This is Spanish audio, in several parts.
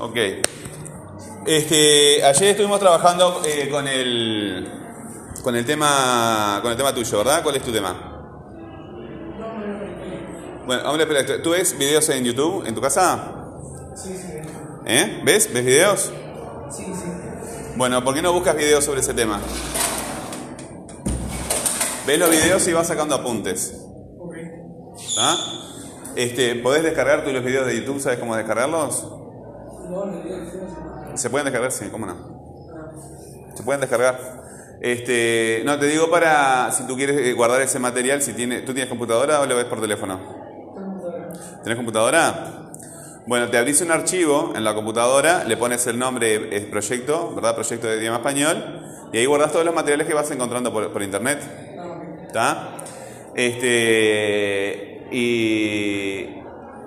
Ok. Este, ayer estuvimos trabajando eh, con el con el tema con el tema tuyo, ¿verdad? ¿Cuál es tu tema? Bueno, hombre, ¿tú ves videos en YouTube en tu casa? Sí, sí. ¿Eh? ¿Ves? ¿Ves videos? Sí, sí. Bueno, ¿por qué no buscas videos sobre ese tema? Ves los videos y vas sacando apuntes. Ok. ¿Ah? Este, ¿Podés descargar tú los videos de YouTube? ¿Sabes cómo descargarlos? ¿Se pueden descargar? Sí, ¿cómo no? Se pueden descargar. Este, no, te digo para si tú quieres eh, guardar ese material, si tiene, ¿tú tienes computadora o lo ves por teléfono? ¿Tenés computadora? Bueno, te abrís un archivo en la computadora, le pones el nombre es proyecto, ¿verdad? Proyecto de idioma español, y ahí guardas todos los materiales que vas encontrando por, por internet. ¿Está? Este, y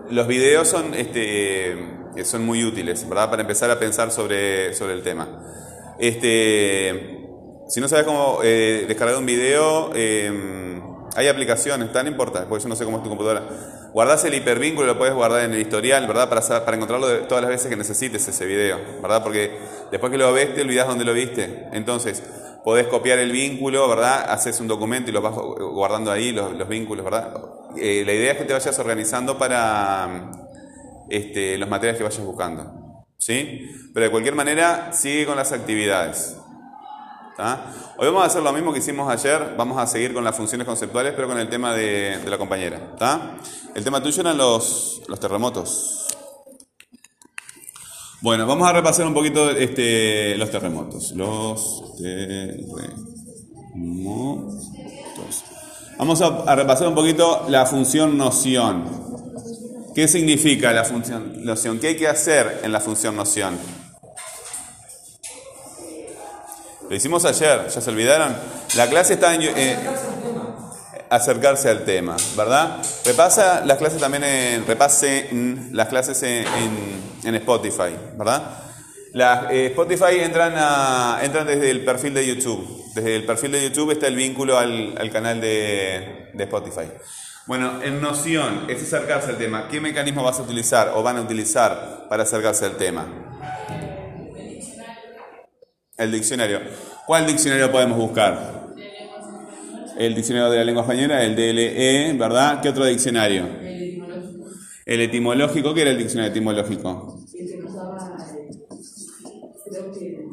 los videos son, este, son muy útiles, ¿verdad? Para empezar a pensar sobre, sobre el tema. Este, si no sabes cómo eh, descargar un video, eh, hay aplicaciones, tan importantes, porque yo no sé cómo es tu computadora. Guardás el hipervínculo, lo puedes guardar en el historial, ¿verdad? Para, para encontrarlo todas las veces que necesites ese video, ¿verdad? Porque después que lo ves te olvidas dónde lo viste. Entonces, podés copiar el vínculo, ¿verdad? Haces un documento y lo vas gu- guardando ahí, los, los vínculos, ¿verdad? Eh, la idea es que te vayas organizando para este, los materiales que vayas buscando, ¿sí? Pero de cualquier manera, sigue con las actividades. ¿tá? Hoy vamos a hacer lo mismo que hicimos ayer, vamos a seguir con las funciones conceptuales, pero con el tema de, la compañera. ¿tá? El tema tuyo eran los, los terremotos. Bueno, vamos a repasar un poquito este, los terremotos. Los terremotos. Vamos a, a repasar un poquito la función noción. ¿Qué significa la función noción? ¿Qué hay que hacer en la función noción? Lo hicimos ayer, ¿ya se olvidaron? La clase está en... eh, acercarse al tema, ¿verdad? Repasa las clases también. Repase las clases en, Spotify, ¿verdad? Las, eh, Spotify entran, a- entran desde el perfil de YouTube. Desde el perfil de YouTube está el vínculo al, al canal de Spotify. Bueno, en noción es acercarse al tema. ¿Qué mecanismo vas a utilizar o van a utilizar para acercarse al tema? El diccionario. ¿Cuál diccionario podemos buscar? El diccionario de la lengua española, el DLE, ¿verdad? ¿Qué otro diccionario? El etimológico, ¿qué era el diccionario etimológico? Este nos daba, eh, creo que el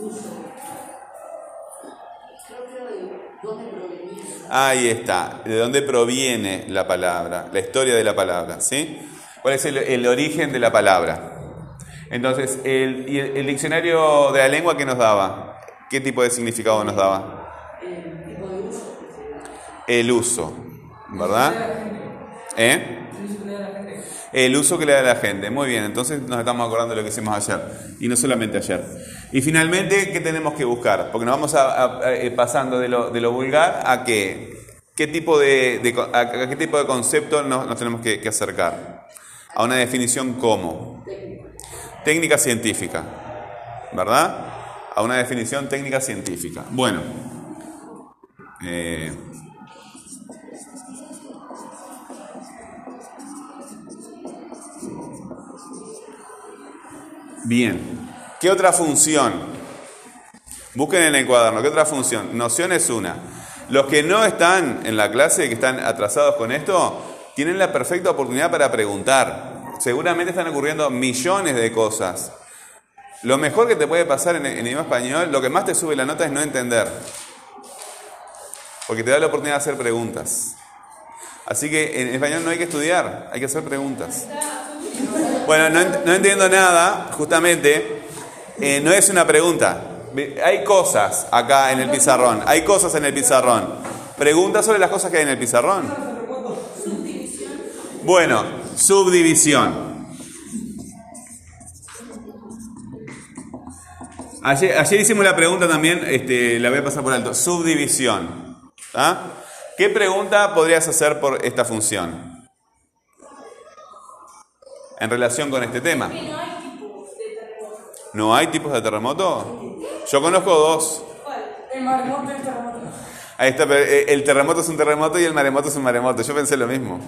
uso. Dónde provenía. Ahí está, de dónde proviene la palabra, la historia de la palabra, ¿sí? ¿Cuál es el, el origen de la palabra? Entonces, el, el, el diccionario de la lengua, ¿qué nos daba? ¿Qué tipo de significado nos daba? El tipo de uso. El uso, ¿verdad? ¿Eh? El uso que le da la gente. El uso que le da la gente. Muy bien, entonces nos estamos acordando de lo que hicimos ayer. Y no solamente ayer. Y finalmente, ¿qué tenemos que buscar? Porque nos vamos eh, pasando de lo, vulgar a qué. ¿Qué tipo de, a, qué tipo de concepto nos, tenemos que, que acercar? A una definición como. Técnica científica. ¿Verdad? A una definición técnica científica. Bueno. Eh, Bien. ¿Qué otra función? Busquen en el cuaderno. ¿Qué otra función? Noción es una. Los que no están en la clase, que están atrasados con esto, tienen la perfecta oportunidad para preguntar. Seguramente están ocurriendo millones de cosas. Lo mejor que te puede pasar en, idioma español, lo que más te sube la nota es no entender. Porque te da la oportunidad de hacer preguntas. Así que en español no hay que estudiar, hay que hacer preguntas. Bueno, no, ent- no entiendo nada, justamente. eh, no es una pregunta. Hay cosas acá en el pizarrón. Hay cosas en el pizarrón. Pregunta sobre las cosas que hay en el pizarrón. Bueno, subdivisión. Ayer, ayer hicimos la pregunta también, este, la voy a pasar por alto. Subdivisión. ¿Ah? ¿Qué pregunta podrías hacer por esta función? En relación con este tema. ¿No hay tipos de terremoto? Yo conozco dos. El maremoto y el terremoto. Ahí está, pero eh, el terremoto es un terremoto y el maremoto es un maremoto. Yo pensé lo mismo.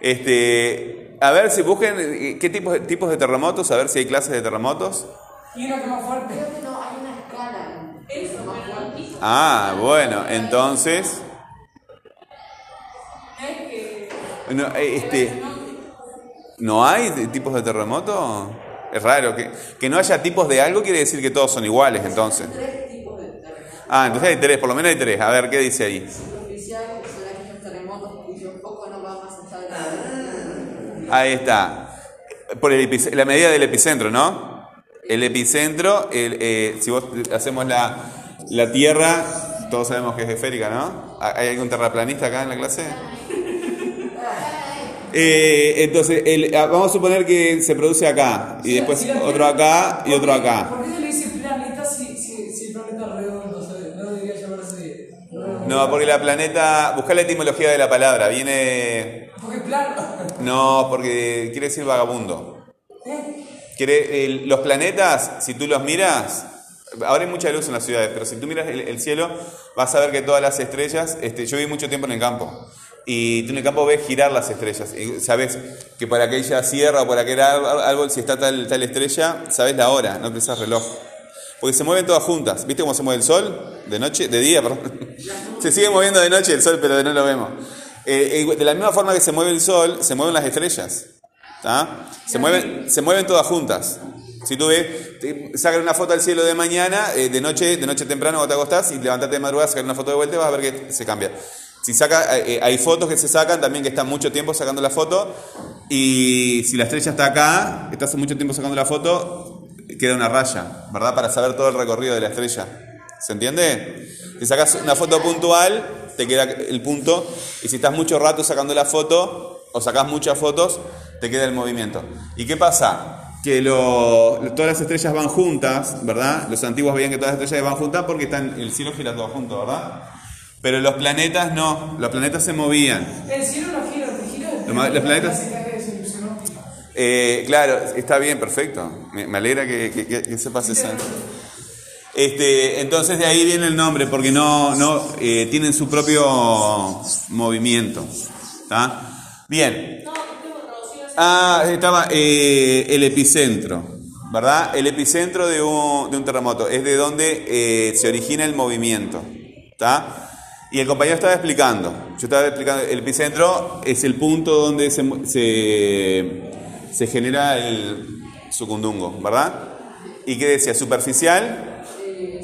Este, a ver si busquen eh, qué tipos, de- tipos de terremotos, a ver si hay clases de terremotos. Y una que más fuerte. Creo que no, hay una escala. Es más fuerte. Ah, bueno, entonces... No, eh, este, ¿No hay tipos de terremoto? Es raro. Que, que no haya tipos de algo quiere decir que todos son iguales, entonces. Tres tipos de terremotos. Ah, entonces hay tres, por lo menos hay tres. A ver, ¿qué dice ahí? Superficial, que son aquellos terremotos cuyo foco no va más allá de la Ahí está. Por el la medida del epicentro, ¿no? El epicentro, el, eh, si vos hacemos la, la Tierra, todos sabemos que es esférica, ¿no? ¿Hay algún terraplanista acá en la clase? Eh, entonces, el- ah, vamos a suponer que se produce acá, y después otro acá y ¿por otro acá. ¿Por qué se le dice planeta si, si, si el planeta es redondo? O sea, no debería llamarse. No, porque la planeta, busca la etimología de la palabra, viene... Porque plano. No, porque quiere decir vagabundo. ¿Eh? Quiere- el- los planetas, si tú los miras, ahora hay mucha luz en las ciudades, pero si tú miras el, el cielo, vas a ver que todas las estrellas, este, yo viví mucho tiempo en el campo, y tú en el campo ves girar las estrellas, sabes que por aquella sierra o por aquel árbol, si está tal, tal estrella, sabes la hora, no precisas reloj. Porque se mueven todas juntas. ¿Viste cómo se mueve el sol? De noche, de día, perdón. Se sigue moviendo de noche el sol, pero no lo vemos. Eh, de la misma forma que se mueve el sol, se mueven las estrellas. ¿Tá? Se, mueven, se mueven todas juntas. Si tú ves, sacan una foto al cielo de mañana, eh, de noche, de noche temprano cuando te acostás y levantarte de madrugada, sacar una foto de vuelta, vas a ver que se cambia. Si saca, eh, hay fotos que se sacan también que están mucho tiempo sacando la foto y si la estrella está acá, estás mucho tiempo sacando la foto, queda una raya, ¿verdad? Para saber todo el recorrido de la estrella. ¿Se entiende? Si sacas una foto puntual, te queda el punto. Y si estás mucho rato sacando la foto, o sacas muchas fotos, te queda el movimiento. ¿Y qué pasa? Que lo- todas las estrellas van juntas, ¿verdad? Los antiguos veían que todas las estrellas van juntas porque están, el cielo gira todo junto, ¿verdad? Pero los planetas no, los planetas se movían. El cielo no gira, te gira. Los los planetas-. Eh, claro, está bien, perfecto. Me, me alegra que, que- que- que sepas esa. Este, entonces de ahí viene el nombre, porque no, no eh, tienen su propio movimiento. ¿tá? Bien. Ah, estaba eh, el epicentro, ¿verdad? El epicentro de un, de un terremoto es de donde eh, se origina el movimiento. ¿tá? Y el compañero estaba explicando. Yo estaba explicando, el epicentro es el punto donde se, se, se genera el sucundungo, ¿verdad? ¿Y qué decía? Superficial,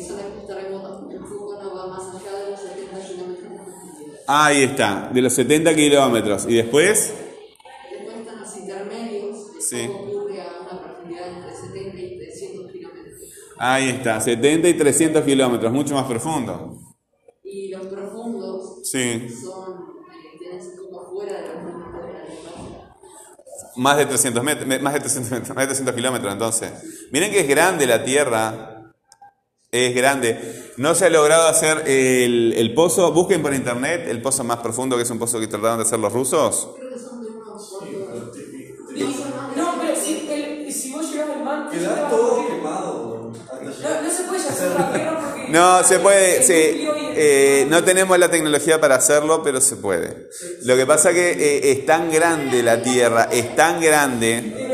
son estos terremotos cuyo foco no va más allá de los 70 kilómetros de profundidad. ahí está, de los 70 kilómetros. Y después, Después están los intermedios, Sí. ocurre a una profundidad entre 70 y 300 kilómetros. ahí está, 70 y 300 kilómetros, mucho más profundo. Y los Sí, son, eh, fuera de la más de 300 metros, me- más de 300, metros, más de 300 kilómetros entonces. Miren que es grande la Tierra, es grande. No se ha logrado hacer el, el pozo, busquen por internet el pozo más profundo, que es un pozo que trataron de hacer los rusos. Creo que son de unos. No, pero si, el, si vos llegás al mar, Queda todo quemado. No, no se puede hacer la tierra porque. No, se puede, sí, eh, no tenemos la tecnología para hacerlo, pero se puede. Lo que pasa que eh, es tan grande la Tierra, es tan grande,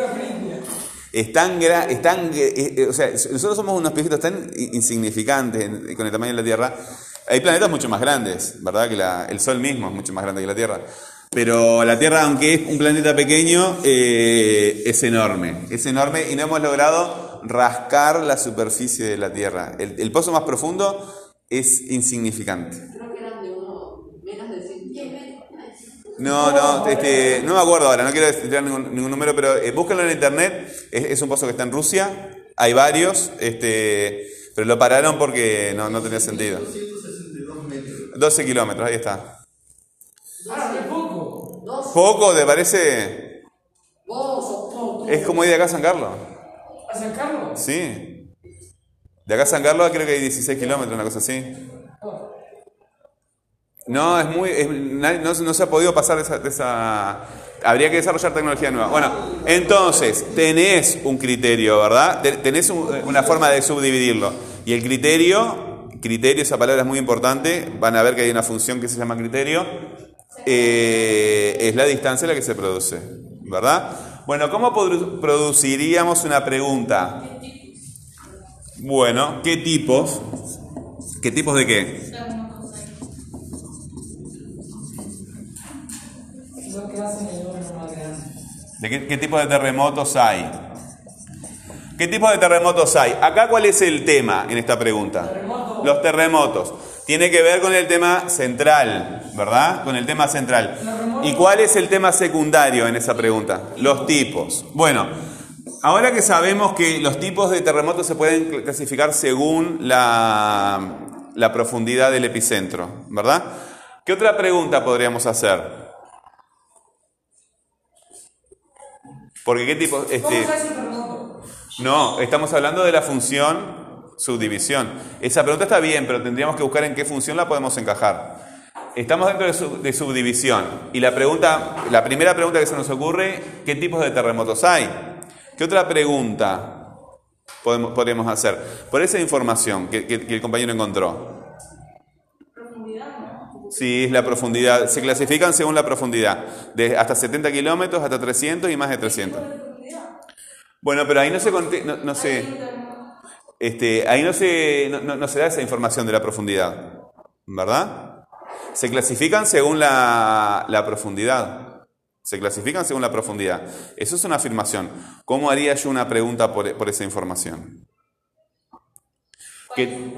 es tan gra- es tan, eh, eh, o sea, nosotros somos unos piojitos tan insignificantes con el tamaño de la Tierra. Hay planetas mucho más grandes, ¿verdad? Que la- el Sol mismo es mucho más grande que la Tierra. Pero la Tierra, aunque es un planeta pequeño, es enorme. Es enorme y no hemos logrado rascar la superficie de la Tierra. El, el pozo más profundo es insignificante. Creo que eran de unos menos de 100 kilómetros. No, no, este, no me acuerdo ahora, no quiero tirar ningún, ningún número, pero eh, búsquenlo en internet. Es, es un pozo que está en Rusia, hay varios, este, pero lo pararon porque no, no tenía sentido. 262 metros. 12 kilómetros, ahí está. Ah, poco. ¿Poco te parece? vos sos todo. Es como ir de acá a San Carlos. ¿A San Carlos? Sí. De acá a San Carlos creo que hay 16 kilómetros, una cosa así. No, es muy. no, se ha podido pasar de esa, Habría que desarrollar tecnología nueva. Bueno, entonces, tenés un criterio, ¿verdad? Te- Tenés un- una forma de subdividirlo. Y el criterio, criterio, esa palabra es muy importante. Van a ver que hay una función que se llama criterio. eh, es la distancia a la que se produce. ¿verdad? Bueno, ¿cómo produ- produciríamos una pregunta? Bueno, ¿qué tipos? ¿Qué tipos de qué? ¿De qué, qué tipos de terremotos hay? ¿Qué tipos de terremotos hay? Acá, ¿cuál es el tema en esta pregunta? Los terremotos. Tiene que ver con el tema central, ¿verdad? Con el tema central. ¿Y cuál es el tema secundario en esa pregunta? Los tipos. Bueno, ahora que sabemos que los tipos de terremotos se pueden cl- clasificar según la, la profundidad del epicentro, ¿verdad? ¿Qué otra pregunta podríamos hacer? Porque qué tipo, ¿Cómo este, no, estamos hablando de la función subdivisión. Esa pregunta está bien, pero tendríamos que buscar en qué función la podemos encajar. Estamos dentro de, sub- de subdivisión y la pregunta, la primera pregunta que se nos ocurre, ¿qué tipos de terremotos hay? ¿Qué otra pregunta podemos, podríamos hacer? Por esa información que, que- que el compañero encontró. Sí, es la profundidad. Se clasifican según la profundidad. De hasta 70 kilómetros, hasta 300 y más de 300. Bueno, pero ahí no se no, no se, este, ahí no se, no, no- no se da esa información de la profundidad, ¿verdad? Se clasifican según la, la profundidad. Se clasifican según la profundidad. Eso es una afirmación. ¿Cómo haría yo una pregunta por, por esa información? ¿Qué-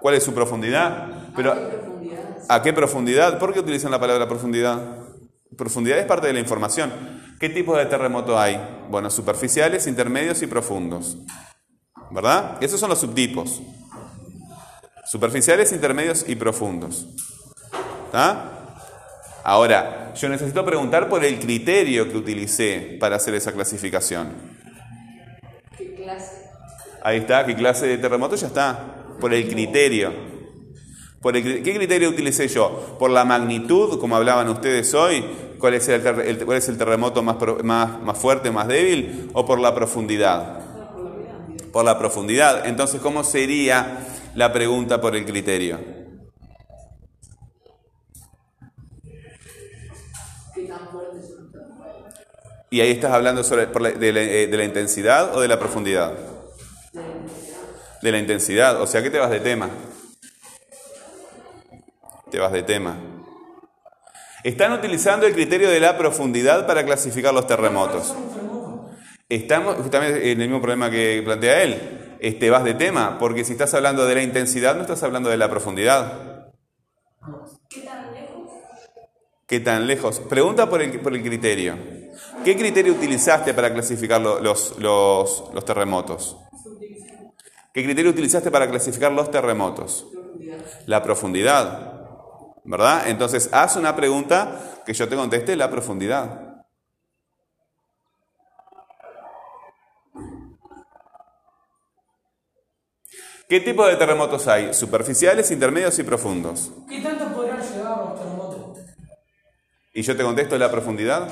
¿Cuál es su profundidad? Pero, ¿A qué profundidad? ¿Por qué utilizan la palabra profundidad? Profundidad es parte de la información. ¿Qué tipo de terremoto hay? Bueno, superficiales, intermedios y profundos. ¿Verdad? Esos son los subtipos. Superficiales, intermedios y profundos. ¿Está? Ahora, yo necesito preguntar por el criterio que utilicé para hacer esa clasificación. ¿Qué clase? Ahí está, ¿qué clase de terremoto? Ya está. Por el criterio. Por el ¿Qué criterio utilicé yo? ¿Por la magnitud, como hablaban ustedes hoy? ¿Cuál es el, cuál es el terremoto más, más, más fuerte, más débil? ¿O por la profundidad? Por la profundidad. Entonces, ¿cómo sería la pregunta por el criterio? Y ahí estás hablando sobre, de, la, eh, de la intensidad o de la profundidad? De la intensidad. O sea, ¿qué te vas de tema? Te vas de tema. Están utilizando el criterio de la profundidad para clasificar los terremotos. Estamos justamente en el mismo problema que plantea él. Este, vas de tema, porque si estás hablando de la intensidad, no estás hablando de la profundidad. ¿Qué tan lejos? Pregunta por el, por el criterio. ¿Qué criterio utilizaste para clasificar lo- los, los- los terremotos? ¿Qué criterio utilizaste para clasificar los terremotos? La profundidad. ¿Verdad? Entonces, haz una pregunta que yo te conteste la profundidad. ¿Qué tipo de terremotos hay? Superficiales, intermedios y profundos. ¿Qué tanto podrán llegar los terremotos? Y yo te contesto la profundidad.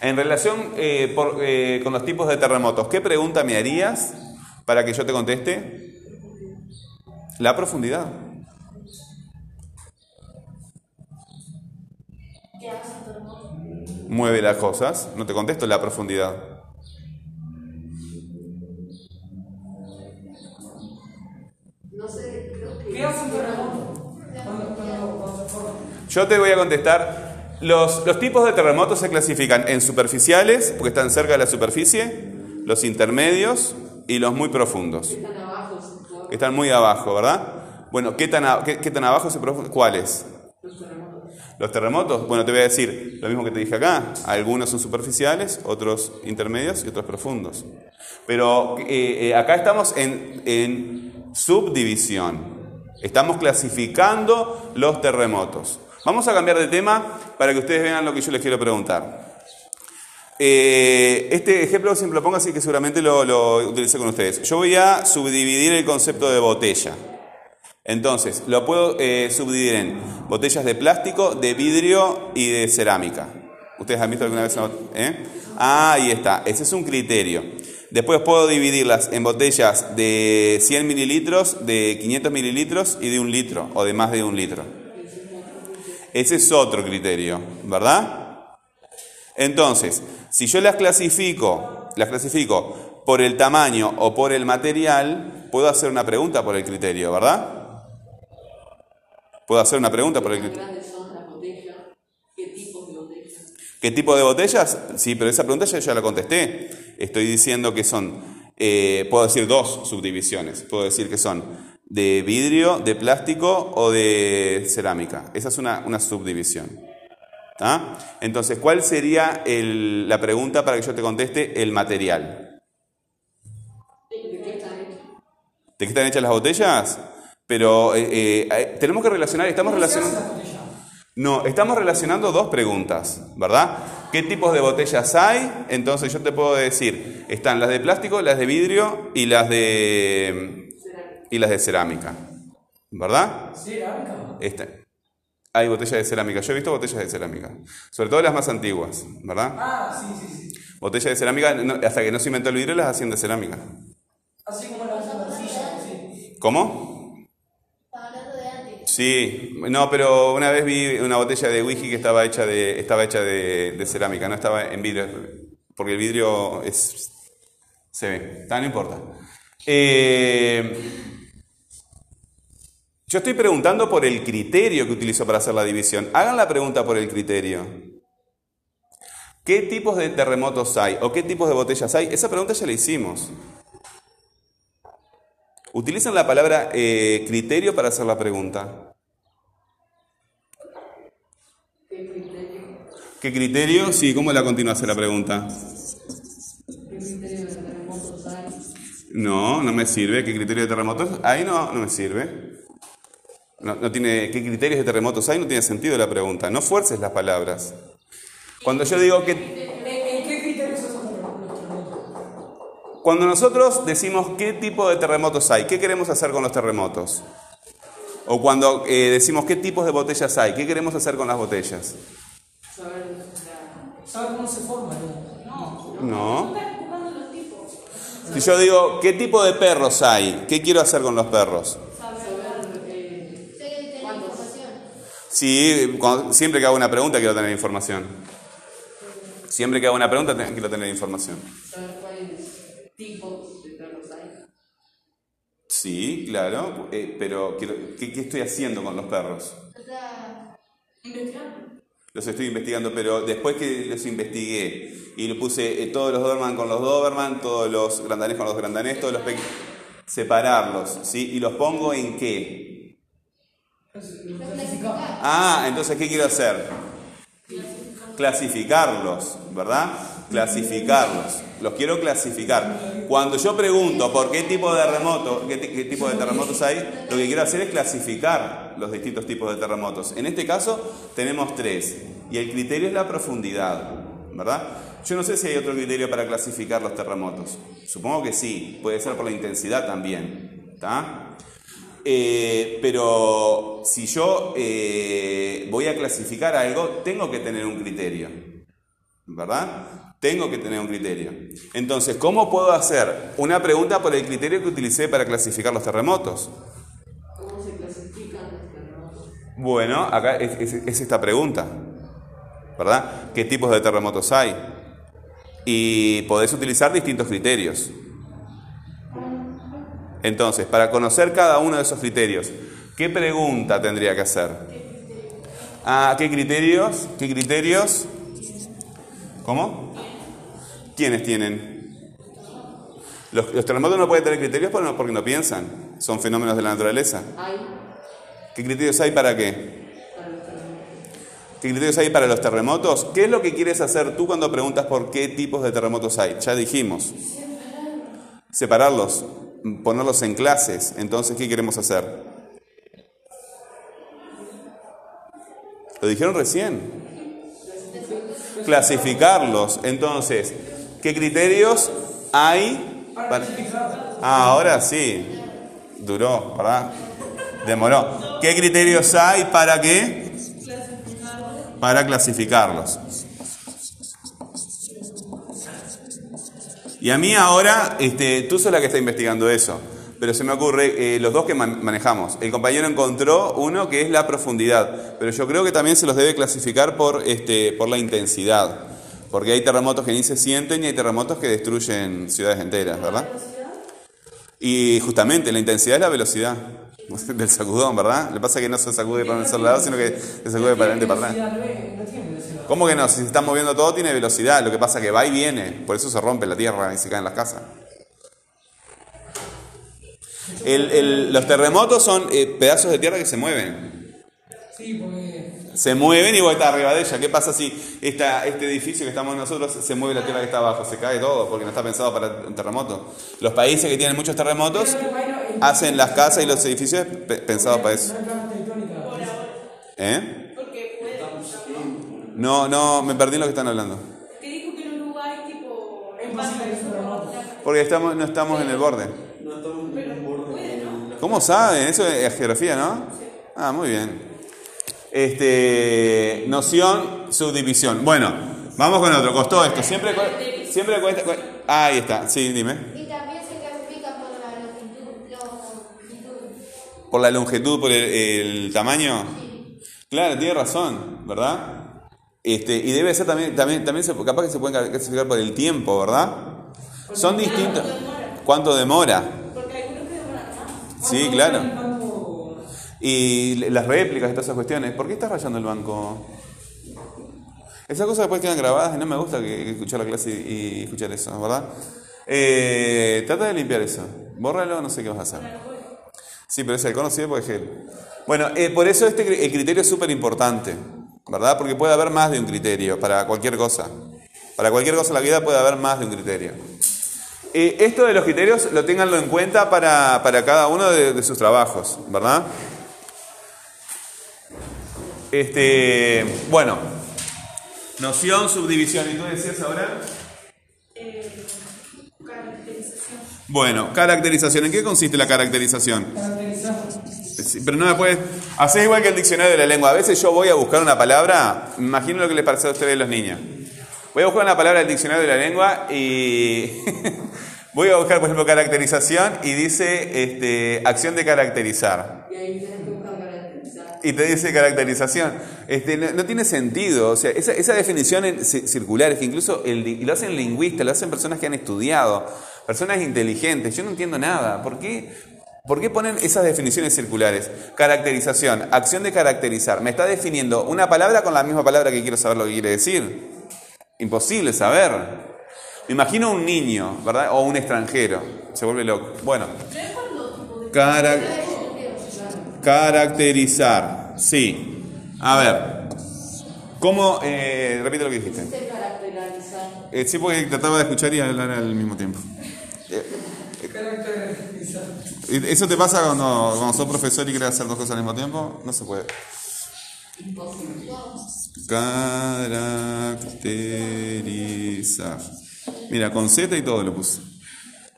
En relación eh, por- eh, con los tipos de terremotos, ¿qué pregunta me harías para que yo te conteste? La profundidad. Mueve las cosas, no te contesto la profundidad. Yo te voy a contestar. Los, los tipos de terremotos se clasifican en superficiales, porque están cerca de la superficie, los intermedios y los muy profundos, Están abajo, que están muy abajo, ¿verdad? Bueno, ¿qué tan, a- qué, qué tan abajo se profundo? ¿Cuáles? los terremotos. Los terremotos, bueno, te voy a decir lo mismo que te dije acá. Algunos son superficiales, otros intermedios y otros profundos. Pero eh, eh, acá estamos en, en subdivisión. Estamos clasificando los terremotos. Vamos a cambiar de tema para que ustedes vean lo que yo les quiero preguntar. Eh, este ejemplo siempre lo pongo así que seguramente lo, lo utilicé con ustedes. Yo voy a subdividir el concepto de botella. Entonces, lo puedo eh, subdividir en botellas de plástico, de vidrio y de cerámica. ¿Ustedes han visto alguna vez una eh? Ah, ahí está. Ese es un criterio. Después puedo dividirlas en botellas de 100 mililitros, de 500 mililitros y de un litro, o de más de un litro. Ese es otro criterio, ¿verdad? Entonces, si yo las clasifico, las clasifico por el tamaño o por el material, puedo hacer una pregunta por el criterio, ¿verdad? Puedo hacer una pregunta por el ¿Qué criterio. ¿Qué tipo de botellas? Sí, pero esa pregunta ya, ya la contesté. Estoy diciendo que son, eh, puedo decir dos subdivisiones. Puedo decir que son de vidrio, de plástico o de cerámica. Esa es una, una subdivisión. ¿Ah? Entonces, ¿cuál sería el- la pregunta para que yo te conteste? El material. ¿De qué están hechas? ¿De qué están hechas las botellas? Pero eh, eh, tenemos que relacionar, estamos ¿Cómo se hace relacionando... No, estamos relacionando dos preguntas, ¿verdad? ¿Qué tipos de botellas hay? Entonces yo te puedo decir, están las de plástico, las de vidrio y las de y las de cerámica, ¿verdad? Cerámica. Este, hay botellas de cerámica. Yo he visto botellas de cerámica, sobre todo las más antiguas, ¿verdad? Ah, sí, sí, sí. Botellas de cerámica, no- hasta que no se inventó el vidrio, las hacían de cerámica. Así como las sí. ¿Cómo? Hablando de antes. Sí, no, pero una vez vi una botella de whisky que estaba hecha de, estaba hecha de, de cerámica, no estaba en vidrio, porque el vidrio es, se ve, no importa. Eh, yo estoy preguntando por el criterio que utilizo para hacer la división. Hagan la pregunta por el criterio. ¿Qué tipos de terremotos hay o qué tipos de botellas hay? Esa pregunta ya la hicimos. Utilicen la palabra eh, criterio para hacer la pregunta. ¿Qué criterio? ¿Qué criterio? Sí, ¿cómo la continúa hacer la pregunta? ¿Qué criterio de terremotos hay? No, no me sirve. ¿Qué criterio de terremotos? Ahí no, no me sirve. No, no tiene, ¿Qué criterios de terremotos hay? No tiene sentido la pregunta. No fuerces las palabras. Cuando yo digo que... ¿En, qué criterios se hacen los terremotos? Cuando nosotros decimos qué tipo de terremotos hay, ¿qué queremos hacer con los terremotos? O cuando eh, decimos qué tipos de botellas hay, ¿qué queremos hacer con las botellas? Saber la... ¿Sabes cómo se forma? No. No. Estás buscando los tipos. Si yo digo qué tipo de perros hay, ¿qué quiero hacer con los perros? Saber eh, Sé que tenés información. Sí, cuando- siempre que hago una pregunta quiero tener información. Siempre que hago una pregunta quiero tener información. saber cuáles tipos de perros hay. Sí, claro, eh, pero quiero- ¿qué, qué estoy haciendo con los perros? Investigando. Los estoy investigando, pero después que los investigué y le puse eh, todos los Doberman con los Doberman, todos los grandanés con los grandanés, todos los pequeños, separarlos, ¿sí? ¿Y los pongo en qué? Ah, entonces, ¿qué quiero hacer? Clasificarlos, ¿verdad? Clasificarlos. Los quiero clasificar. Cuando yo pregunto por qué tipo de terremoto, qué, qué tipo de terremotos hay, lo que quiero hacer es clasificar los distintos tipos de terremotos. En este caso tenemos tres y el criterio es la profundidad, ¿verdad? Yo no sé si hay otro criterio para clasificar los terremotos. Supongo que sí, puede ser por la intensidad también, ¿está? Eh, pero si yo eh, voy a clasificar algo, tengo que tener un criterio, ¿verdad? Tengo que tener un criterio. Entonces, ¿cómo puedo hacer una pregunta por el criterio que utilicé para clasificar los terremotos? ¿Cómo se clasifican los terremotos? Bueno, acá es, es- es esta pregunta, ¿verdad? ¿Qué tipos de terremotos hay? Y podés utilizar distintos criterios. Entonces, para conocer cada uno de esos criterios, ¿qué pregunta tendría que hacer? Ah, ¿qué criterios? ¿Qué criterios? ¿Cómo? ¿Quiénes tienen? Los, los terremotos no pueden tener criterios porque no, porque no piensan, son fenómenos de la naturaleza. ¿Qué criterios hay para qué? ¿Qué criterios hay para los terremotos? ¿Qué es lo que quieres hacer tú cuando preguntas por qué tipos de terremotos hay? Ya dijimos. Separarlos, ponerlos en clases. Entonces, ¿qué queremos hacer? Lo dijeron recién. Clasificarlos. Entonces, ¿qué criterios hay para... Ah, ahora sí. Duró, ¿verdad? Demoró. ¿Qué criterios hay para qué? Para clasificarlos. Y a mí ahora, este, tú sos la que está investigando eso. pero se me ocurre eh, los dos que man- manejamos. El compañero encontró uno que es la profundidad, pero yo creo que también se los debe clasificar por, este, por la intensidad, porque hay terremotos que ni se sienten y hay terremotos que destruyen ciudades enteras, ¿verdad? Y justamente la intensidad es la velocidad del sacudón, ¿verdad? Le pasa que no se sacude para un lado, sino que se sacude para adelante y para atrás. ¿Cómo que no? Si se está moviendo todo tiene velocidad, lo que pasa es que va y viene, por eso se rompe la tierra y se caen las casas. Los terremotos son eh, pedazos de tierra que se mueven. Sí, porque. Se mueven y vos estás arriba de ella. ¿Qué pasa si este edificio que estamos nosotros se mueve la tierra que está abajo? Se cae todo porque no está pensado para un terremoto. Los países que tienen muchos terremotos hacen las casas y los edificios pe- pensados para eso. ¿Eh? No, no, me perdí en lo que están hablando. Que dijo que en Uruguay, tipo. Terremoto. Porque estamos, no estamos en el borde. No estamos en el borde. ¿Cómo saben? Eso es geografía, ¿no? Ah, muy bien. Este, noción, subdivisión. Bueno, vamos con otro. Costó esto. Siempre, cu- siempre cuesta. cu- Ah, ahí está. Sí, dime. Y también se clasifica por la longitud. longitud. Por la longitud, por el, el tamaño. Claro, tiene razón, ¿verdad? Este, y debe ser también, también, también se- capaz que se pueden clasificar por el tiempo, ¿verdad? Son distintos. ¿Cuánto demora? Porque algunos que demoran más. Sí, claro. ¿Cuánto- Y las réplicas y todas esas cuestiones. ¿Por qué estás rayando el banco? Esas cosas después quedan grabadas y no me gusta que, escuchar la clase y, y escuchar eso, ¿verdad? Eh, trata de limpiar eso. Bórralo, no sé qué vas a hacer. Sí, pero es el conocido porque es gel. Bueno, eh, por eso este, el criterio es súper importante, ¿verdad? Porque puede haber más de un criterio para cualquier cosa. Para cualquier cosa en la vida puede haber más de un criterio. Eh, esto de los criterios lo tenganlo en cuenta para, para cada uno de, de sus trabajos, ¿verdad? Este, bueno, noción, subdivisión. ¿Y tú decías ahora? Caracterización. Bueno, caracterización. ¿En qué consiste la caracterización? Caracterizar. Sí, pero no me puedes. Haces igual que el diccionario de la lengua. A veces yo voy a buscar una palabra. Imagino lo que les parece a ustedes los niños. Voy a buscar una palabra del diccionario de la lengua y. voy a buscar, por ejemplo, caracterización y dice este, acción de caracterizar. Y ahí tienes que buscar caracterizar. Y te dice caracterización. Este, no, no tiene sentido. O sea, esa, esa definición en- ci- circular es que incluso el lo hacen lingüistas, lo hacen personas que han estudiado, personas inteligentes. Yo no entiendo nada. ¿Por qué, ¿Por qué ponen esas definiciones circulares? Caracterización, acción de caracterizar. Me está definiendo una palabra con la misma palabra que quiero saber lo que quiere decir. Imposible saber. Me imagino un niño, ¿verdad? O un extranjero. Se vuelve loco. Bueno. Cara- caracterizar. Sí. A ver. ¿Cómo? Eh, repite lo que dijiste. Eh, sí, porque trataba de escuchar y hablar al mismo tiempo. Caracterizar. ¿Y ¿Eso te pasa cuando, cuando sos profesor y querés hacer dos cosas al mismo tiempo? No se puede. Caracterizar. Mira, con Z y todo lo puse.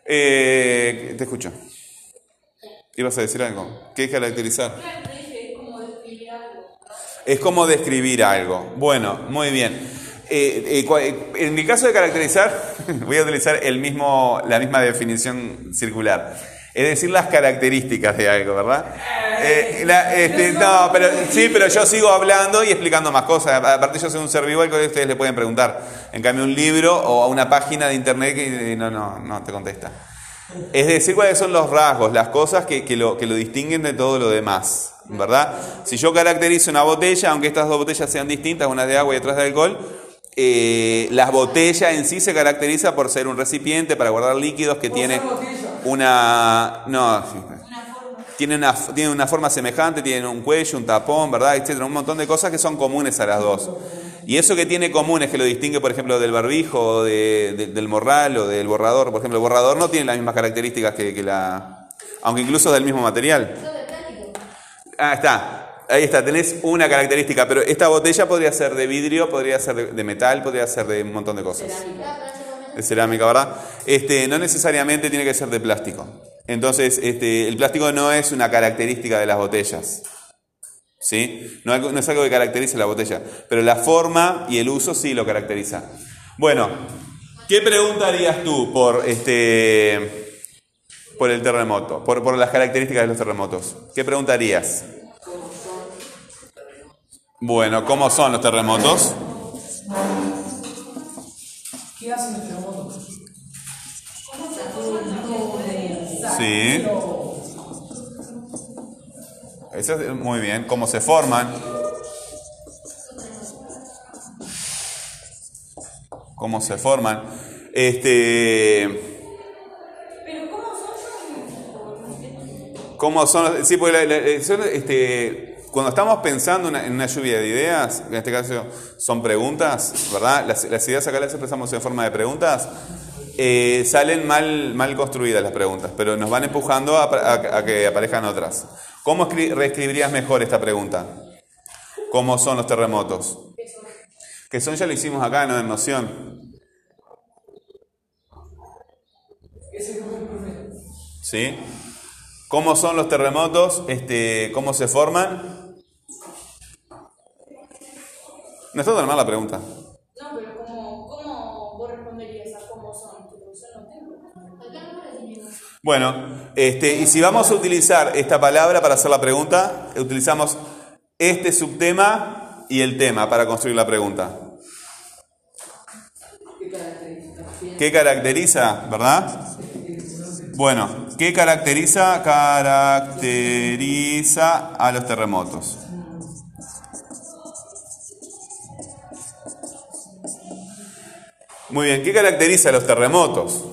Eh, te escucho. ¿Ibas a decir algo? ¿Qué es caracterizar? Es como describir algo. Bueno, muy bien. Eh, eh, en mi caso de caracterizar, voy a utilizar el mismo, la misma definición circular. Es decir, las características de algo, ¿verdad? Eh, la- este, no, pero sí, pero yo sigo hablando y explicando más cosas. Aparte, yo soy un ser vivo al que ustedes le pueden preguntar. En cambio, un libro o a una página de internet que eh, no, no, no te contesta. Es decir, cuáles son los rasgos, las cosas que, que lo, que lo distinguen de todo lo demás, ¿verdad? Si yo caracterizo una botella, aunque estas dos botellas sean distintas, una de agua y otra de alcohol, eh, la botella en sí se caracteriza por ser un recipiente para guardar líquidos que tiene. Una... No, tiene una, tiene una forma semejante, tiene un cuello, un tapón, ¿verdad? Etcétera, un montón de cosas que son comunes a las dos. Y eso que tiene común es que lo distingue, por ejemplo, del barbijo, de- de- del morral o del borrador. Por ejemplo, el borrador no tiene las mismas características que, que la... Aunque incluso es del mismo material. Ah, está. Ahí está, tenés una característica, pero esta botella podría ser de vidrio, podría ser de metal, podría ser de un montón de cosas. De cerámica, ¿verdad? Este, no necesariamente tiene que ser de plástico. Entonces, este, el plástico no es una característica de las botellas. ¿Sí? No, no es algo que caracterice la botella. Pero la forma y el uso sí lo caracteriza. Bueno, ¿qué pregunta harías tú por este. por el terremoto, por, por las características de los terremotos. ¿Qué preguntarías? Bueno, ¿cómo son los terremotos? ¿Qué hacen los terremotos? Sí. Eso es muy bien. ¿Cómo se forman? ¿Cómo se forman? Este. Pero ¿cómo son? ¿Cómo son? Sí, porque la- la- son, este, cuando estamos pensando en una lluvia de ideas, en este caso son preguntas, ¿verdad? Las, ideas acá las expresamos en forma de preguntas. eh, salen mal, mal construidas las preguntas, pero nos van empujando a, que aparezcan otras. ¿Cómo escri- reescribirías mejor esta pregunta? ¿Cómo son los terremotos? Que son ya lo hicimos acá, ¿no? En noción. ¿Sí? ¿Cómo son los terremotos? Este, ¿Cómo se forman? No está tan mal la pregunta. No, pero ¿cómo, cómo vos responderías a cómo son? Bueno, este, y si vamos a utilizar esta palabra para hacer la pregunta, utilizamos este subtema y el tema para construir la pregunta. ¿Qué caracteriza, verdad? Bueno, ¿qué caracteriza? Caracteriza a los terremotos. Muy bien, ¿qué caracteriza a los terremotos?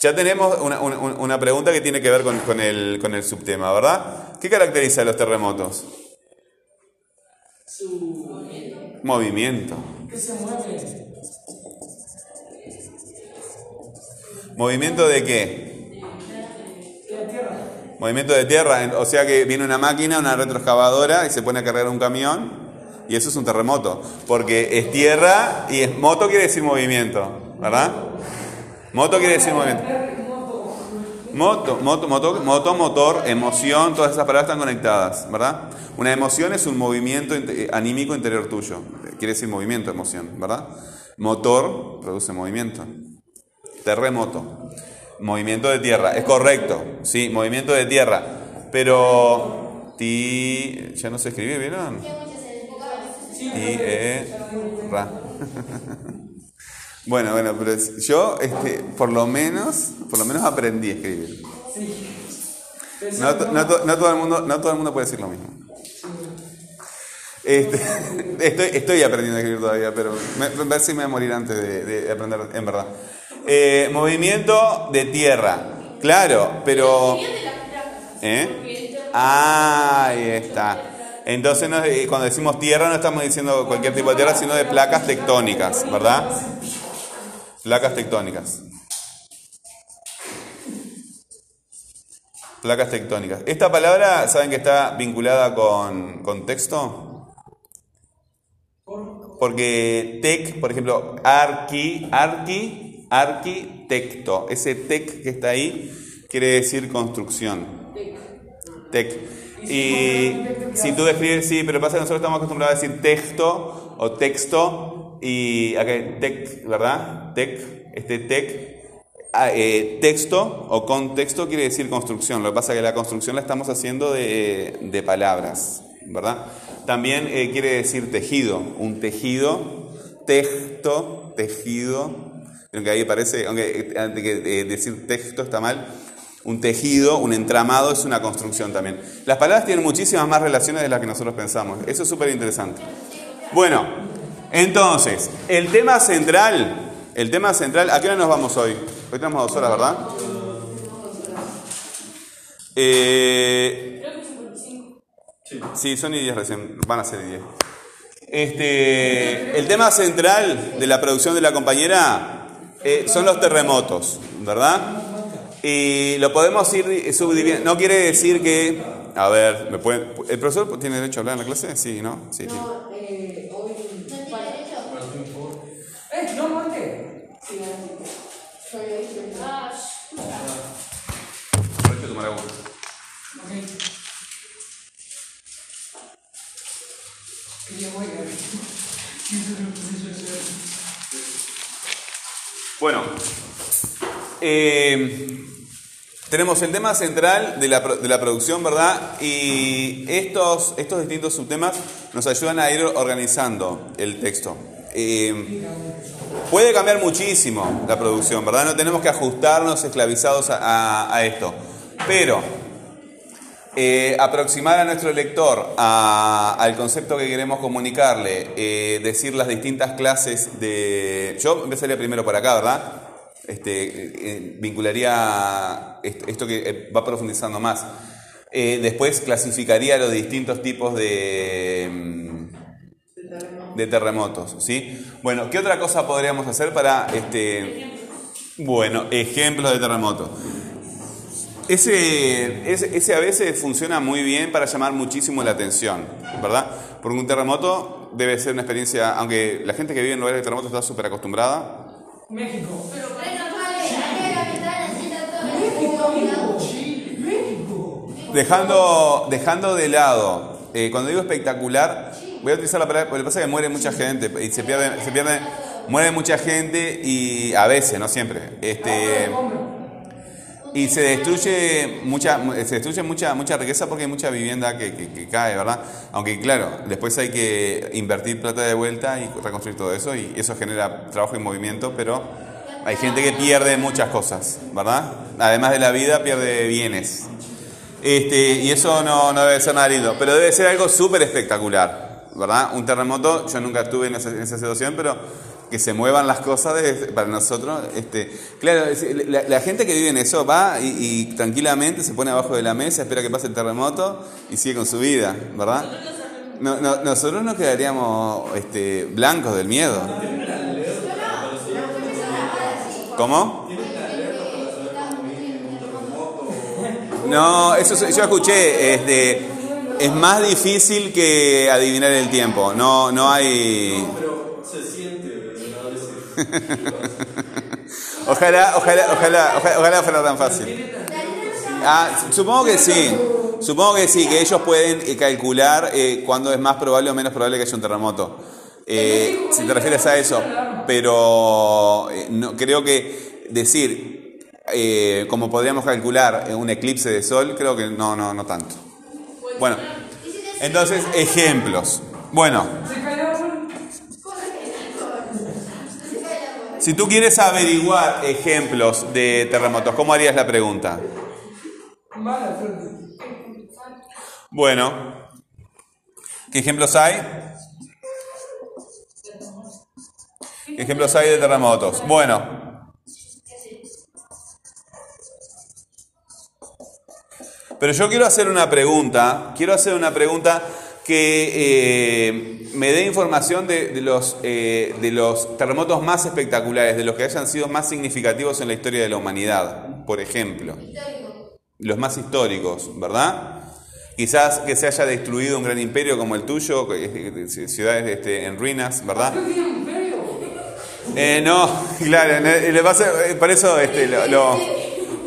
Ya tenemos una, una- una pregunta que tiene que ver con, con el, con el subtema, ¿verdad? ¿Qué caracteriza a los terremotos? Movimiento. ¿Qué se mueve? ¿Movimiento de qué? Movimiento de tierra, o sea que viene una máquina, una retroexcavadora y se pone a cargar un camión y eso es un terremoto, porque es tierra y es moto quiere decir movimiento, ¿verdad? Moto quiere decir movimiento. Moto, moto, moto, moto, motor, emoción, todas esas palabras están conectadas, ¿verdad? Una emoción es un movimiento eh, anímico interior tuyo, quiere decir movimiento, emoción, ¿verdad? Motor produce movimiento. Terremoto. Movimiento de tierra, es correcto, sí, movimiento de tierra. Pero ti ya no se escribe, ¿vieron? Tierra. Bueno, bueno, pero es- yo este, por lo menos, por lo menos aprendí a escribir. No, no no todo el mundo, no todo el mundo puede decir lo mismo. Este, estoy, estoy aprendiendo a escribir todavía, pero me, me parece que me voy a morir antes de, de aprender, en verdad. Eh, movimiento de tierra, claro, pero... ¿Eh? Ah, ahí está. Entonces, eh, cuando decimos tierra, no estamos diciendo cualquier tipo de tierra, sino de placas tectónicas, ¿verdad? Placas tectónicas. Placas tectónicas. Esta palabra, ¿saben que está vinculada con, con texto? Porque tec, por ejemplo, arqui, arqui, arquitecto. Ese tec que está ahí quiere decir construcción. Tec. Y si tú escribes, sí, pero pasa que nosotros estamos acostumbrados a decir texto o texto y acá tec, ¿verdad? Tec, este tec, ah, eh, texto o contexto quiere decir construcción. Lo que pasa es que la construcción la estamos haciendo de, de palabras, ¿verdad? También eh, quiere decir tejido, un tejido, texto, tejido, aunque ahí parece, aunque eh, eh, decir texto está mal, un tejido, un entramado es una construcción también. Las palabras tienen muchísimas más relaciones de las que nosotros pensamos. Eso es súper interesante. Bueno, entonces, el tema central, el tema central, ¿a qué hora nos vamos hoy? Hoy tenemos dos horas, ¿verdad? Eh, sí, son y 10 recién, van a ser y 10. Este, el tema central de la producción de la compañera eh, son los terremotos, ¿verdad? Y lo podemos ir subdividiendo. No quiere decir que. A ver, ¿me pueden- ¿el profesor tiene derecho a hablar en la clase? Sí, ¿no? Sí, tiene. No, eh, hoy. ¡Eh, no! Sí, Ah, tomar agua. Ya voy a ver. Bueno, eh, tenemos el tema central de la, de la producción, ¿verdad? Y estos, estos distintos subtemas nos ayudan a ir organizando el texto. Eh, puede cambiar muchísimo la producción, ¿verdad? No tenemos que ajustarnos esclavizados a, a- esto. Pero eh, aproximar a nuestro lector al concepto que queremos comunicarle, eh, decir las distintas clases de... Yo empezaría primero por acá, ¿verdad? Este, eh, vincularía est- esto que eh, va profundizando más. Eh, después clasificaría los distintos tipos de, mm, de terremotos, ¿sí? Bueno, ¿qué otra cosa podríamos hacer para, este, bueno, ejemplos de terremotos? Ese, ese, ese a veces funciona muy bien para llamar muchísimo la atención, ¿verdad? Porque un terremoto debe ser una experiencia, aunque la gente que vive en lugares de terremotos está súper acostumbrada, México. Dejando, dejando de lado, eh, cuando digo espectacular, voy a utilizar la palabra, porque pasa que muere mucha gente y se pierde, se pierde, muere mucha gente y a veces, no siempre, este, y se destruye mucha, se destruye mucha riqueza porque hay mucha vivienda que, que- que cae, ¿verdad? Aunque claro, después hay que invertir plata de vuelta y reconstruir todo eso y eso genera trabajo y movimiento, pero hay gente que pierde muchas cosas, ¿verdad? Además de la vida, pierde bienes. Este, y eso no, no debe ser nada lindo, pero debe ser algo súper espectacular, ¿verdad? Un terremoto, yo nunca estuve en esa, en esa situación, pero que se muevan las cosas de- para nosotros, este, claro, la gente que vive en eso va y, y tranquilamente se pone abajo de la mesa, espera que pase el terremoto y sigue con su vida, ¿verdad? No- no- nosotros nos quedaríamos este, blancos del miedo. ¿Cómo? No, eso yo escuché. Este, es más difícil que adivinar el tiempo. No, no hay. Pero se siente, ¿no? Ojalá, ojalá, ojalá, ojalá, ojalá fuera tan fácil. Ah, supongo que sí. Supongo que sí, que ellos pueden eh, calcular eh, cuándo es más probable o menos probable que haya un terremoto. Eh, si te refieres a eso. Pero eh, no, creo que decir, eh, como podríamos calcular eh, un eclipse de sol, creo que no, no, no tanto. Bueno, entonces, ejemplos. Bueno, si tú quieres averiguar ejemplos de terremotos, ¿cómo harías la pregunta? Bueno, ¿qué ejemplos hay? ¿Qué ejemplos hay de terremotos? Bueno. Pero yo quiero hacer una pregunta, quiero hacer una pregunta que eh, me dé información de, de los, eh, de los terremotos más espectaculares, de los que hayan sido más significativos en la historia de la humanidad, por ejemplo. Los más históricos, ¿verdad? Quizás que se haya destruido un gran imperio como el tuyo, ciudades este, en ruinas, ¿verdad? Eh, no, claro, pasa, eh, por eso este, lo, lo-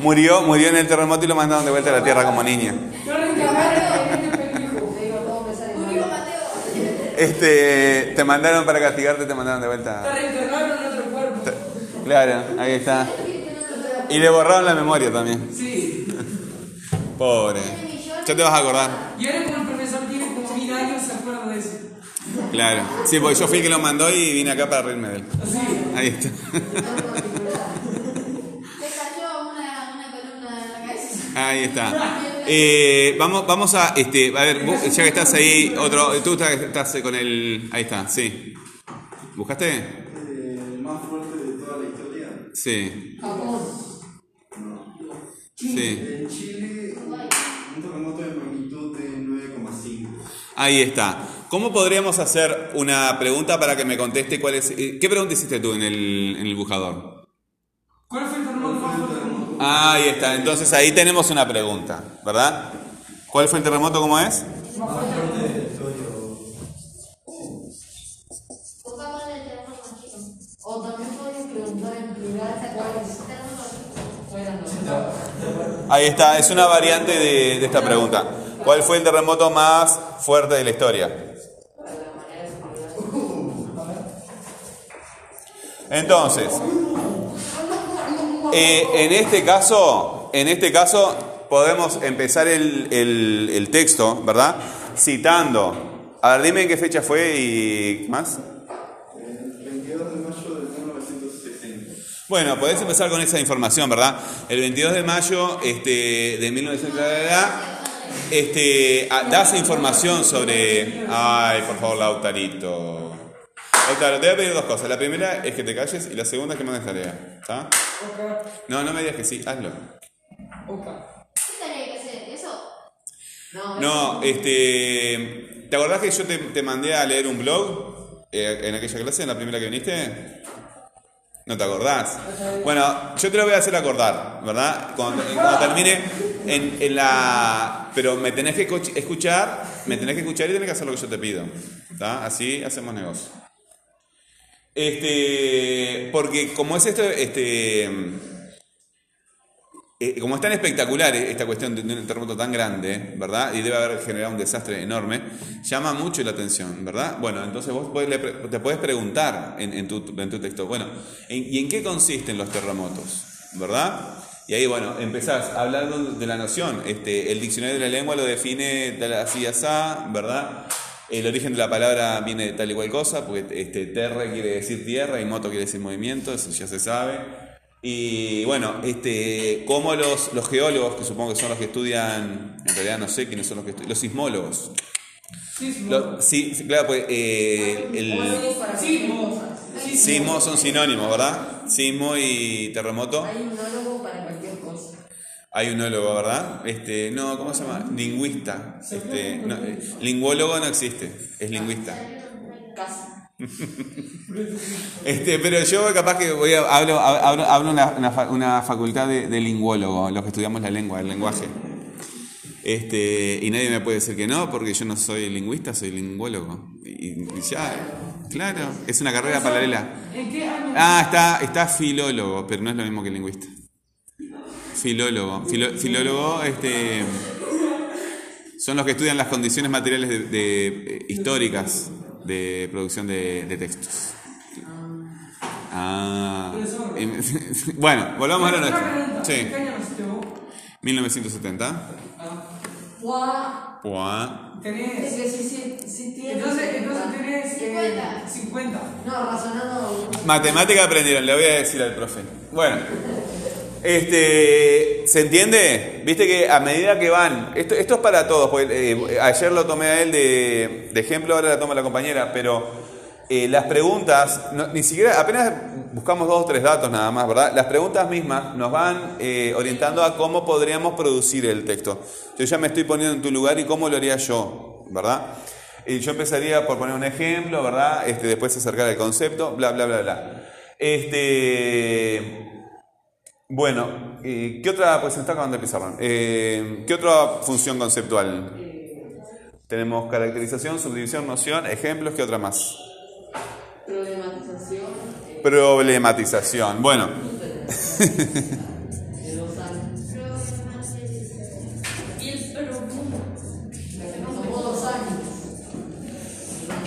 murió, murió en el terremoto y lo mandaron de vuelta a la tierra como niño. Este. Te mandaron para castigarte, te mandaron de vuelta. Está reencarnado en otro cuerpo. Claro, ahí está. Y le borraron la memoria también. Sí. Pobre. Ya te vas a acordar. Y ahora como el profesor tiene como mil años, se acuerda de eso. Claro. Sí, porque yo fui el que lo mandó y vine acá para reírme de él. Ahí está. Te cayó una, una columna en la cabeza. Ahí está. Eh, vamos, vamos a, este, a ver, vos, ya que estás ahí, otro, tú estás, estás con el, ahí está, sí. ¿Buscaste? El más fuerte de toda la historia. Sí, Japón. sí. En Chile, un terremoto de magnitud de 9,5. Ahí está. ¿Cómo podríamos hacer una pregunta para que me conteste cuál es, eh, qué pregunta hiciste tú en el, en el buscador? ¿Cuál fue el terremoto más fuerte del mundo? Ahí está, entonces ahí tenemos una pregunta, ¿verdad? ¿Cuál fue el terremoto, cómo es? Ahí está, es una variante de, de esta pregunta. ¿Cuál fue el terremoto más fuerte de la historia? Entonces, eh, en este caso, en este caso, podemos empezar el, el- el texto, ¿verdad? Citando. A ver, dime en qué fecha fue y ¿qué más. El 22 de mayo de 1960. Bueno, podés empezar con esa información, ¿verdad? El 22 de mayo este, de 1900, este, ah, das información sobre... Ay, por favor, Lautarito. Lautaro, te voy a pedir dos cosas. La primera es que te calles y la segunda es que mandes tarea. ¿Está? No, no me digas que sí, hazlo. oca. ¿Qué tarea hay que hacer? ¿Eso? No, No, este... ¿Te acordás que yo te, te mandé a leer un blog eh, en aquella clase, en la primera que viniste? ¿No te acordás? Bueno, yo te lo voy a hacer acordar, ¿verdad? Cuando, cuando termine en, en la... Pero me tenés que escuch- escuchar, me tenés que escuchar y tenés que hacer lo que yo te pido. ¿Está? Así hacemos negocio. Este, porque como es esto, este, eh, como es tan espectacular esta cuestión de un terremoto tan grande, ¿verdad? Y debe haber generado un desastre enorme, llama mucho la atención, ¿verdad? Bueno, entonces vos te puedes preguntar en, en tu, en tu texto, bueno, ¿en- ¿y en qué consisten los terremotos? ¿Verdad? Y ahí, bueno, empezás a hablar de, la noción. Este, el diccionario de la lengua lo define así, asá, ¿verdad? El origen de la palabra viene de tal y cual cosa, porque este, terre quiere decir tierra y moto quiere decir movimiento, eso ya se sabe. Y bueno, este, como los, los geólogos, que supongo que son los que estudian, en realidad no sé quiénes son los que estudian, los sismólogos. Lo- sí, claro, pues eh, el Sismo. sismo son sinónimos, ¿verdad? Sismo y terremoto. Hay un monólogo para cualquier cosa. Hay un nólogo, ¿verdad? Este, no, ¿cómo se llama? Lingüista. Este, no, eh, lingüólogo no existe, es lingüista. Este, pero yo capaz que voy a, hablo, hablo, hablo una, una, una facultad de, de lingüólogo, los que estudiamos la lengua, el lenguaje. Este, y nadie me puede decir que no, porque yo no soy lingüista, soy lingüólogo. Y, y ya, claro, es una carrera paralela. ¿En qué año? Ah, está, está filólogo, pero no es lo mismo que lingüista. Filólogo. Filo- filólogo, este, son los que estudian las condiciones materiales de, de- eh, históricas de producción de, de textos. Ah. Bueno, volvamos a pregunta. ¿En Sí. qué año naciste vos? 1970. Ah, Guau. Buah. Es Tenés. que sí, sí, sí tiene. Entonces, entonces tenés. eh, 50. 50. No, razonando. Matemática aprendieron, le voy a decir al profe. Bueno, este, ¿se entiende? Viste que a medida que van, esto, es para todos, porque eh, ayer lo tomé a él de, ejemplo, ahora la toma la compañera, pero eh, las preguntas, ni siquiera, apenas buscamos dos o tres datos nada más, ¿verdad? Las preguntas mismas nos van eh, orientando a cómo podríamos producir el texto. Yo ya me estoy poniendo en tu lugar y cómo lo haría yo, ¿verdad? Y yo empezaría por poner un ejemplo, ¿verdad? Este, después acercar el concepto, bla, bla, bla, bla. Este, bueno, eh, ¿qué otra, pues está acabando de eh, ¿qué otra función conceptual? Tenemos caracterización, subdivisión, noción, ejemplos, ¿qué otra más? Problematización eh, Problematización. Bueno,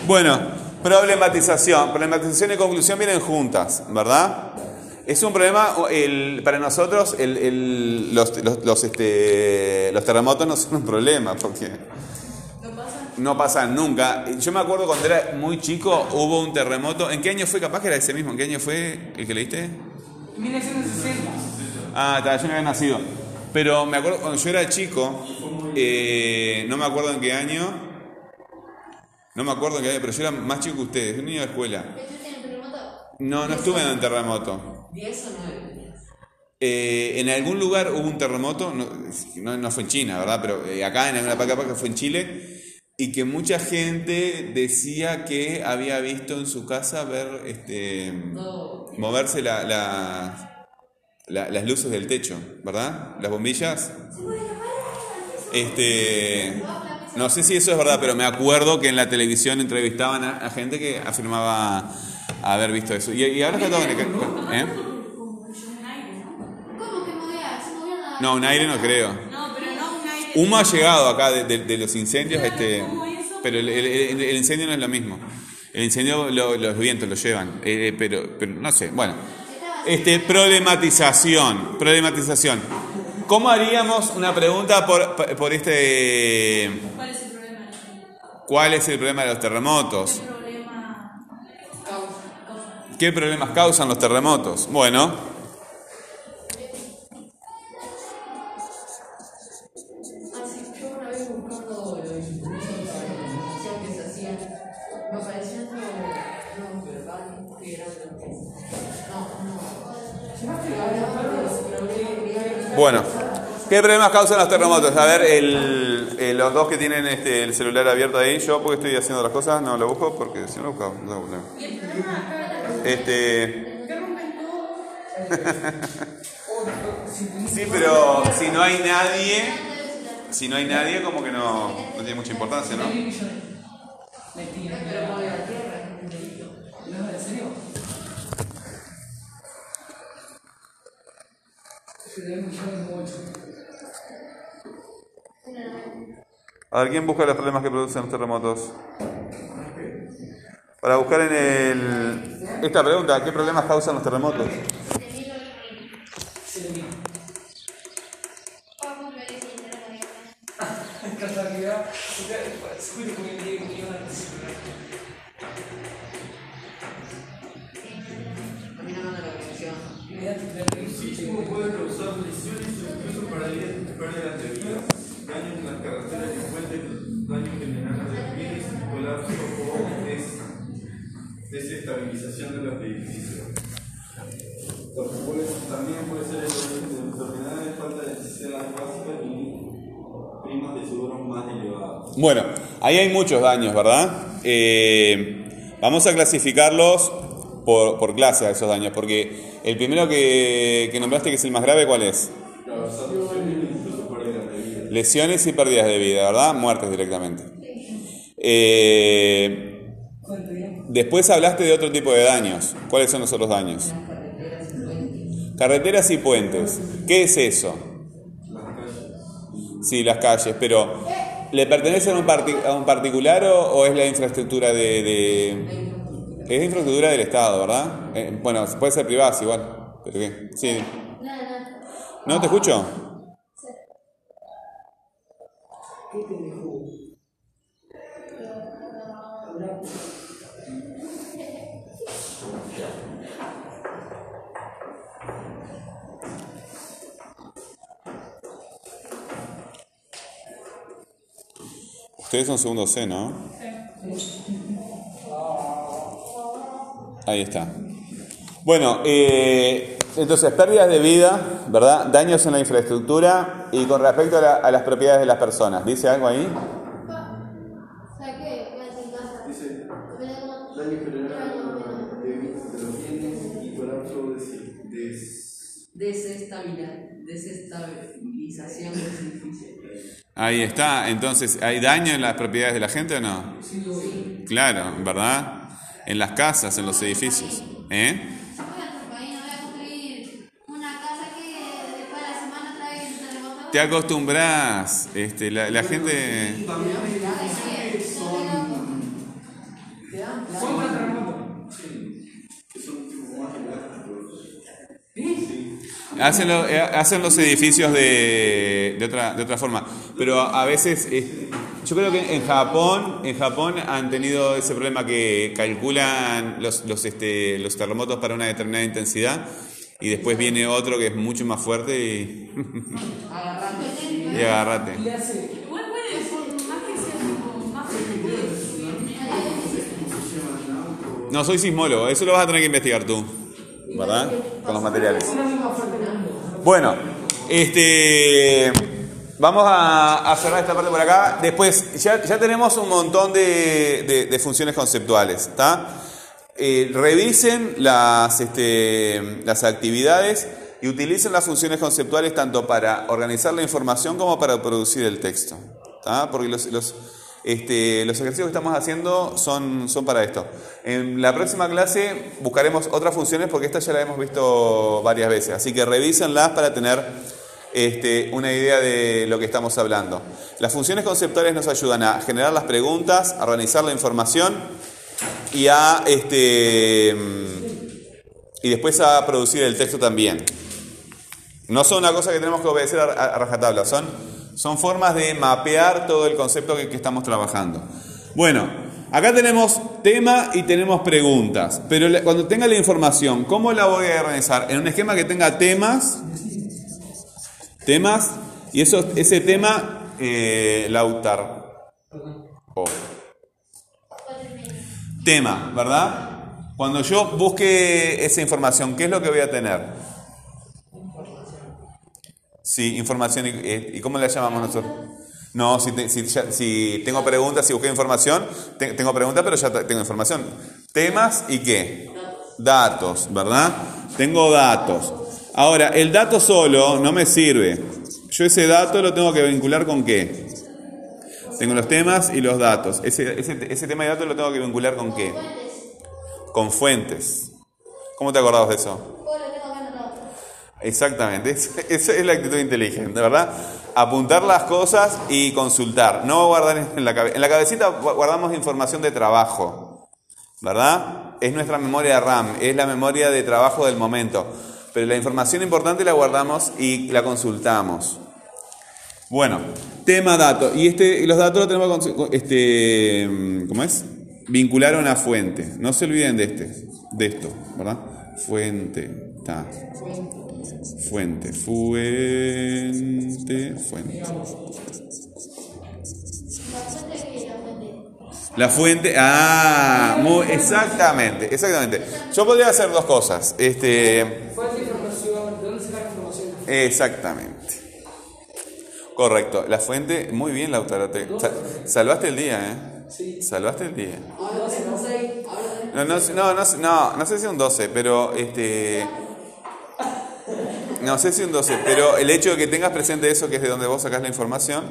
bueno, problematización. Problematización y conclusión vienen juntas, ¿verdad? Es un problema, el- para nosotros el- el- los, los- los, este, los terremotos no son un problema, porque ¿No pasa? no pasan nunca. Yo me acuerdo cuando era muy chico, hubo un terremoto. ¿En qué año fue? Capaz que era ese mismo. ¿En qué año fue el que leíste? 1960. Ah, está, yo no había nacido. Pero me acuerdo cuando yo era chico, eh, no me acuerdo en qué año. No me acuerdo en qué año, pero yo era más chico que ustedes, un niño de escuela. ¿Estuviste en el terremoto? No, no estuve en un terremoto. ¿Diez o nueve días? Eh, en algún lugar hubo un terremoto, no, no, no fue en China, ¿verdad? Pero eh, acá en alguna parte que fue en Chile, y que mucha gente decía que había visto en su casa ver este, No. moverse la- la- la- las luces del techo, ¿verdad? Las bombillas. Este, no sé si eso es verdad, pero me acuerdo que en la televisión entrevistaban a, a gente que afirmaba haber visto eso. Y, y ahora está todo en el- ¿eh? ¿Cómo que movía? ¿Se movía nada? No, un aire no creo. Humo ha llegado acá de, de- de los incendios, este, pero el, el- el- el incendio no es lo mismo. El incendio lo- los vientos lo llevan, eh, pero, pero no sé. Bueno, este, problematización, problematización. ¿Cómo haríamos una pregunta por, por este... ¿Cuál es el problema de la gente? ¿Cuál es el problema de los terremotos? ¿Qué problemas causan los terremotos? Bueno, bueno. ¿Qué problemas causan los terremotos? A ver, el, eh, los dos que tienen este, el celular abierto ahí, yo porque estoy haciendo otras cosas, no lo busco porque si no lo busco, no lo busco. Este, que rompen todo. sí, pero si no hay nadie, si no hay nadie, como que no, no tiene mucha importancia, ¿no? Mil millones. Mentira. Pero mueve la tierra, es un delito. No, ¿en serio? Se debe millones mucho. A ver, ¿quién busca los problemas que producen los terremotos? Para buscar en el... Esta pregunta, ¿qué problemas causan los terremotos? Bueno, ahí hay muchos daños, ¿verdad? Eh, vamos a clasificarlos por, por clase a esos daños, porque el primero que, que nombraste, que es el más grave, ¿cuál es? Lesiones y pérdidas de vida, ¿verdad? Muertes directamente. Eh, después hablaste de otro tipo de daños. ¿Cuáles son los otros daños? Carreteras y puentes. ¿Qué es eso? Sí, las calles, pero ¿le pertenece a un, particular o, es la infraestructura de, de- Es la infraestructura del Estado, ¿verdad? Eh, bueno, puede ser privada, sí, igual. ¿Pero qué? Sí. ¿No te escucho? Ustedes son segundo C, ¿no? Ahí está. Bueno, eh, entonces, pérdidas de vida, ¿verdad? Daños en la infraestructura y con respecto a, la- a las propiedades de las personas. ¿Dice algo ahí? Dice, daño general de, de los bienes y colapso de, de Desestabilidad, desestabilización. Ahí está. Entonces, ¿hay daño en las propiedades de la gente o no? Claro, ¿verdad? En las casas, en los edificios. ¿Eh? Te acostumbras. Este, la, la gente. Hacen, lo- eh, hacen los edificios de, de otra, de otra forma. Pero a veces, eh, yo creo que en Japón, en Japón han tenido ese problema que calculan los, los, este, los terremotos para una determinada intensidad y después viene otro que es mucho más fuerte y, y agarrate. Le hace. Igual puede ser, más que sea tipo, más No, soy sismólogo, eso lo vas a tener que investigar tú, ¿verdad? Con los materiales. Una misma fuerte del mundo. Bueno, este, vamos a, cerrar esta parte por acá. Después, ya, ya tenemos un montón de, funciones conceptuales. Eh, revisen las, este, las actividades y utilicen las funciones conceptuales tanto para organizar la información como para producir el texto. Porque los, este, los ejercicios que estamos haciendo son, son para esto. En la próxima clase buscaremos otras funciones porque esta ya la hemos visto varias veces, así que revísenlas para tener este, una idea de lo que estamos hablando. Las funciones conceptuales nos ayudan a generar las preguntas, a organizar la información y a este y después a producir el texto también. No son una cosa que tenemos que obedecer a, rajatabla, son, son formas de mapear todo el concepto que, que estamos trabajando. Bueno, acá tenemos tema y tenemos preguntas, pero cuando tenga la información, ¿cómo la voy a organizar? En un esquema que tenga temas, temas, y eso, ese tema, eh, lautar. Tema, ¿verdad? Cuando yo busque esa información, ¿qué es lo que voy a tener? Sí, información. ¿Y, eh, ¿y cómo la llamamos nosotros? No, si, si ya- si tengo preguntas, si busqué información, te- tengo preguntas, pero ya te- tengo información. Temas y qué? Datos, ¿verdad? Tengo datos. Ahora, el dato solo no me sirve. Yo ese dato lo tengo que vincular con qué? Tengo los temas y los datos. Ese, ese, ese tema y datos lo tengo que vincular con qué? Con fuentes. ¿Cómo te acordabas de eso? Exactamente, es- esa es la actitud inteligente, ¿verdad? Apuntar las cosas y consultar, no guardar en la cabeza. En la cabecita gu- guardamos información de trabajo, ¿verdad? Es nuestra memoria RAM, es la memoria de trabajo del momento. Pero la información importante la guardamos y la consultamos. Bueno, tema dato. Y este, los datos los tenemos que este, ¿cómo es? Vincular a una fuente. No se olviden de este, de esto, ¿verdad? Fuente, ta. Fuente, fuente, fuente. La fuente, ah, muy, exactamente, exactamente. Yo podría hacer dos cosas. Este. Exactamente. Correcto. La fuente, muy bien, Lautaro. te- sa- salvaste el día, ¿eh? Sí. Salvaste el día. No, no, sé- no, no, no, no sé si un 12, pero este. No sé si un 12, pero el hecho de que tengas presente eso, que es de donde vos sacás la información.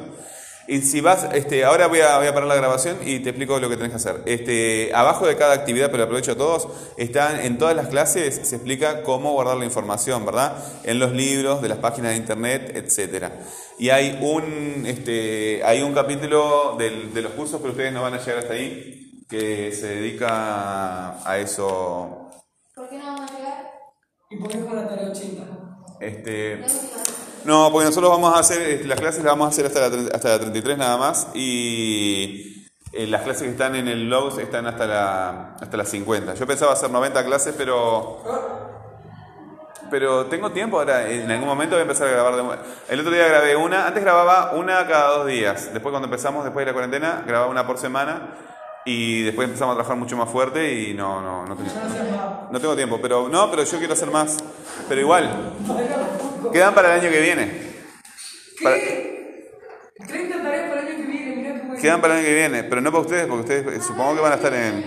Y si vas, este, ahora voy a, voy a parar la grabación y te explico lo que tenés que hacer. Este, abajo de cada actividad, pero aprovecho a todos, están en todas las clases, se explica cómo guardar la información, ¿verdad? En los libros, de las páginas de internet, etcétera. Y hay un, este, hay un capítulo del- de los cursos, pero ustedes no van a llegar hasta ahí, que se dedica a eso. ¿Por qué no vamos a llegar? ¿Y por qué con la tarea 80? Este, no, porque nosotros vamos a hacer, este, las clases las vamos a hacer hasta la, hasta la 33 nada más y eh, las clases que están en el Logs están hasta la, hasta las 50. Yo pensaba hacer 90 clases, pero pero tengo tiempo ahora, en algún momento voy a empezar a grabar de. El otro día grabé una, antes grababa una cada dos días, después cuando empezamos, después de la cuarentena, grababa una por semana y después empezamos a trabajar mucho más fuerte y no, no, no tengo, no tengo tiempo, pero no, pero yo quiero hacer más, pero igual, quedan para el año que viene. Para- ¿Qué? 30 tareas para el año que viene, mirá cómo es. Quedan para el año que viene, pero no para ustedes, porque ustedes eh, supongo que van a estar en...